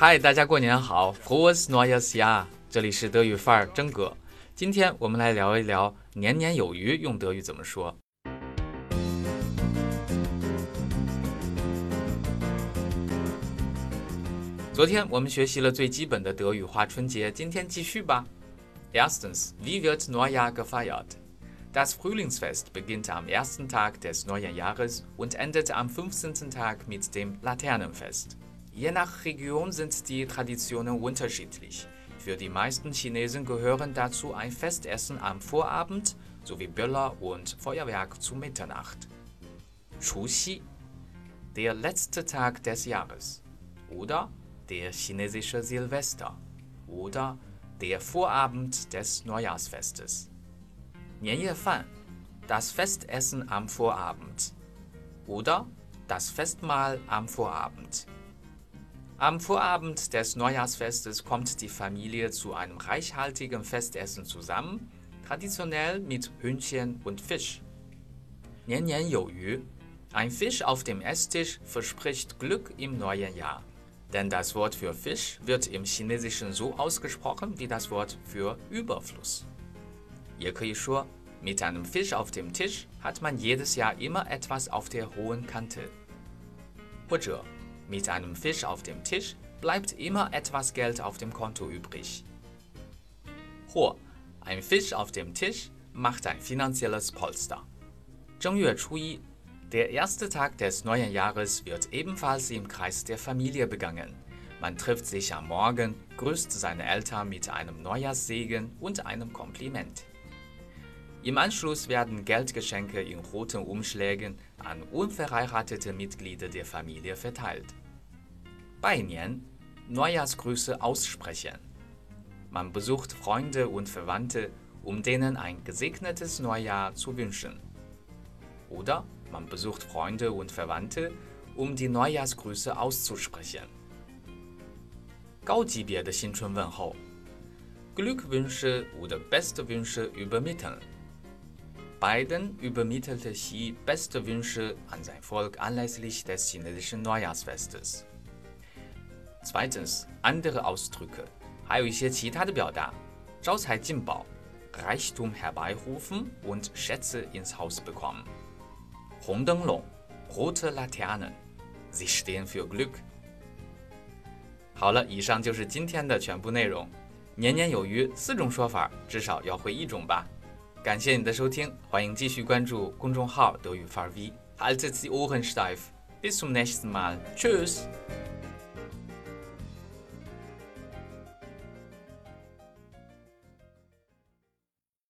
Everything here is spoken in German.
嗨，大家过年好，Frohes Neues Jahr！这里是德语范儿真哥。今天我们来聊一聊年年有余用德语怎么说。昨天我们学习了最基本的德语话春节，今天继续吧。Erstens, wie wird Neujahr gefeiert? Das Frühlingsfest beginnt am ersten Tag des neuen Jahres und endet am 15. Tag mit dem Laternenfest. Je nach Region sind die Traditionen unterschiedlich. Für die meisten Chinesen gehören dazu ein Festessen am Vorabend sowie Böller und Feuerwerk zu Mitternacht. Chuxi, der letzte Tag des Jahres. Oder der chinesische Silvester oder der Vorabend des Neujahrsfestes. Fan, das Festessen am Vorabend oder das Festmahl am Vorabend. Am Vorabend des Neujahrsfestes kommt die Familie zu einem reichhaltigen Festessen zusammen, traditionell mit Hühnchen und Fisch. Ein Fisch auf dem Esstisch verspricht Glück im neuen Jahr. Denn das Wort für Fisch wird im Chinesischen so ausgesprochen wie das Wort für Überfluss. Mit einem Fisch auf dem Tisch hat man jedes Jahr immer etwas auf der hohen Kante. Oder mit einem Fisch auf dem Tisch bleibt immer etwas Geld auf dem Konto übrig. Ho, ein Fisch auf dem Tisch macht ein finanzielles Polster. 正月初一 der erste Tag des neuen Jahres wird ebenfalls im Kreis der Familie begangen. Man trifft sich am Morgen, grüßt seine Eltern mit einem Neujahrssegen und einem Kompliment. Im Anschluss werden Geldgeschenke in roten Umschlägen an unverheiratete Mitglieder der Familie verteilt. Bei Nian Neujahrsgrüße aussprechen. Man besucht Freunde und Verwandte, um denen ein gesegnetes Neujahr zu wünschen. Oder man besucht Freunde und Verwandte, um die Neujahrsgrüße auszusprechen. 高级别的新春问候，Glückwünsche oder beste Wünsche übermitteln. Biden übermittelte Xi beste Wünsche an sein Volk anlässlich des chinesischen Neujahrsfestes. Zweitens, andere Ausdrücke. 还有一些其他的表达，招财进宝，Reichtum herbeirufen und Schätze ins Haus bekommen. 红灯笼 （rote Laternen），sie stehen für Glück。好了，以上就是今天的全部内容。年年有余，四种说法，至少要会一种吧。 感谢你的收听，欢迎继续关注公众号德语范儿 V。Haltet die Ohren steif，bis zum nächsten Mal，Tschüss。